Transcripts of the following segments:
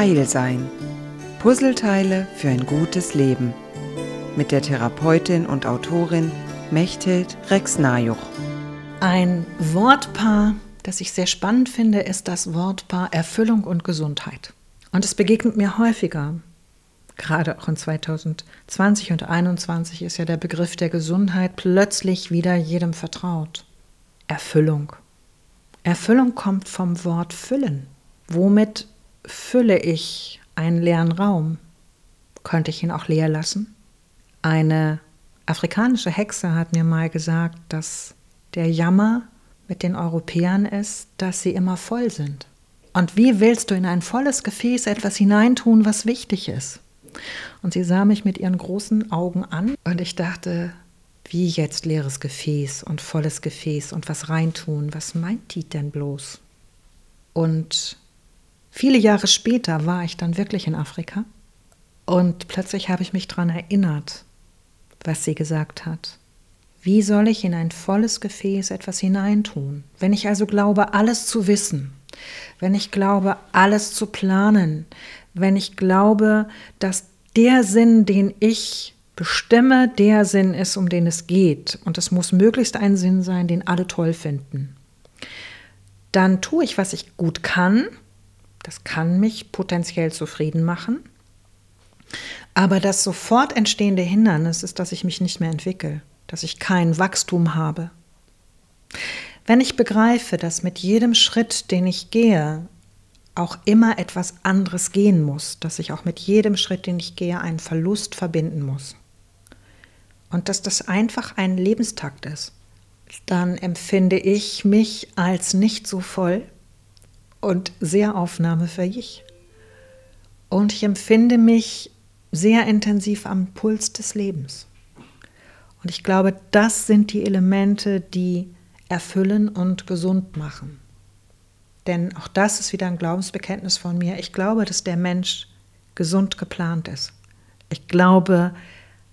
Heilsein. Puzzleteile für ein gutes Leben. Mit der Therapeutin und Autorin Mechthild Rex-Najuch. Ein Wortpaar, das ich sehr spannend finde, ist das Wortpaar Erfüllung und Gesundheit. Und es begegnet mir häufiger. Gerade auch in 2020 und 2021 ist ja der Begriff der Gesundheit plötzlich wieder jedem vertraut. Erfüllung. Erfüllung kommt vom Wort füllen. Womit fülle ich einen leeren Raum? Könnte ich ihn auch leer lassen? Eine afrikanische Hexe hat mir mal gesagt, dass der Jammer mit den Europäern ist, dass sie immer voll sind. Und wie willst du in ein volles Gefäß etwas hineintun, was wichtig ist? Und sie sah mich mit ihren großen Augen an und ich dachte, wie jetzt leeres Gefäß und volles Gefäß und was reintun, was meint die denn bloß? Und viele Jahre später war ich dann wirklich in Afrika und plötzlich habe ich mich daran erinnert, was sie gesagt hat. Wie soll ich in ein volles Gefäß etwas hineintun? Wenn ich also glaube, alles zu wissen, wenn ich glaube, alles zu planen, wenn ich glaube, dass der Sinn, den ich bestimme, der Sinn ist, um den es geht, und es muss möglichst ein Sinn sein, den alle toll finden, dann tue ich, was ich gut kann. Das kann mich potenziell zufrieden machen. Aber das sofort entstehende Hindernis ist, dass ich mich nicht mehr entwickle, dass ich kein Wachstum habe. Wenn ich begreife, dass mit jedem Schritt, den ich gehe, auch immer etwas anderes gehen muss, dass ich auch mit jedem Schritt, den ich gehe, einen Verlust verbinden muss. Und dass das einfach ein Lebenstakt ist, dann empfinde ich mich als nicht so voll und sehr aufnahmefähig. Und ich empfinde mich sehr intensiv am Puls des Lebens. Und ich glaube, das sind die Elemente, die erfüllen und gesund machen. Denn auch das ist wieder ein Glaubensbekenntnis von mir. Ich glaube, dass der Mensch gesund geplant ist. Ich glaube,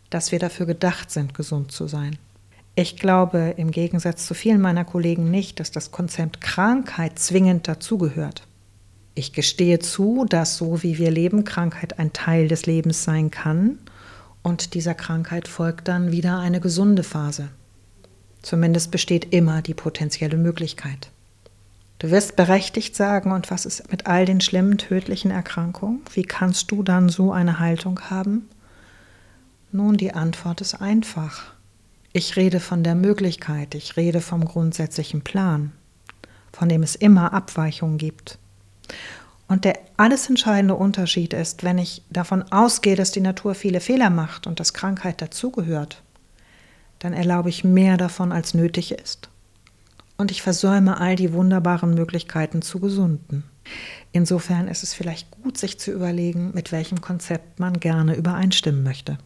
dass wir dafür gedacht sind, gesund zu sein. Ich glaube im Gegensatz zu vielen meiner Kollegen nicht, dass das Konzept Krankheit zwingend dazugehört. Ich gestehe zu, dass so wie wir leben, Krankheit ein Teil des Lebens sein kann und dieser Krankheit folgt dann wieder eine gesunde Phase. Zumindest besteht immer die potenzielle Möglichkeit. Du wirst berechtigt sagen, und was ist mit all den schlimmen tödlichen Erkrankungen? Wie kannst du dann so eine Haltung haben? Nun, die Antwort ist einfach. Ich rede von der Möglichkeit, ich rede vom grundsätzlichen Plan, von dem es immer Abweichungen gibt. Und der alles entscheidende Unterschied ist, wenn ich davon ausgehe, dass die Natur viele Fehler macht und dass Krankheit dazugehört, dann erlaube ich mehr davon, als nötig ist und ich versäume all die wunderbaren Möglichkeiten zu gesunden. Insofern ist es vielleicht gut, sich zu überlegen, mit welchem Konzept man gerne übereinstimmen möchte.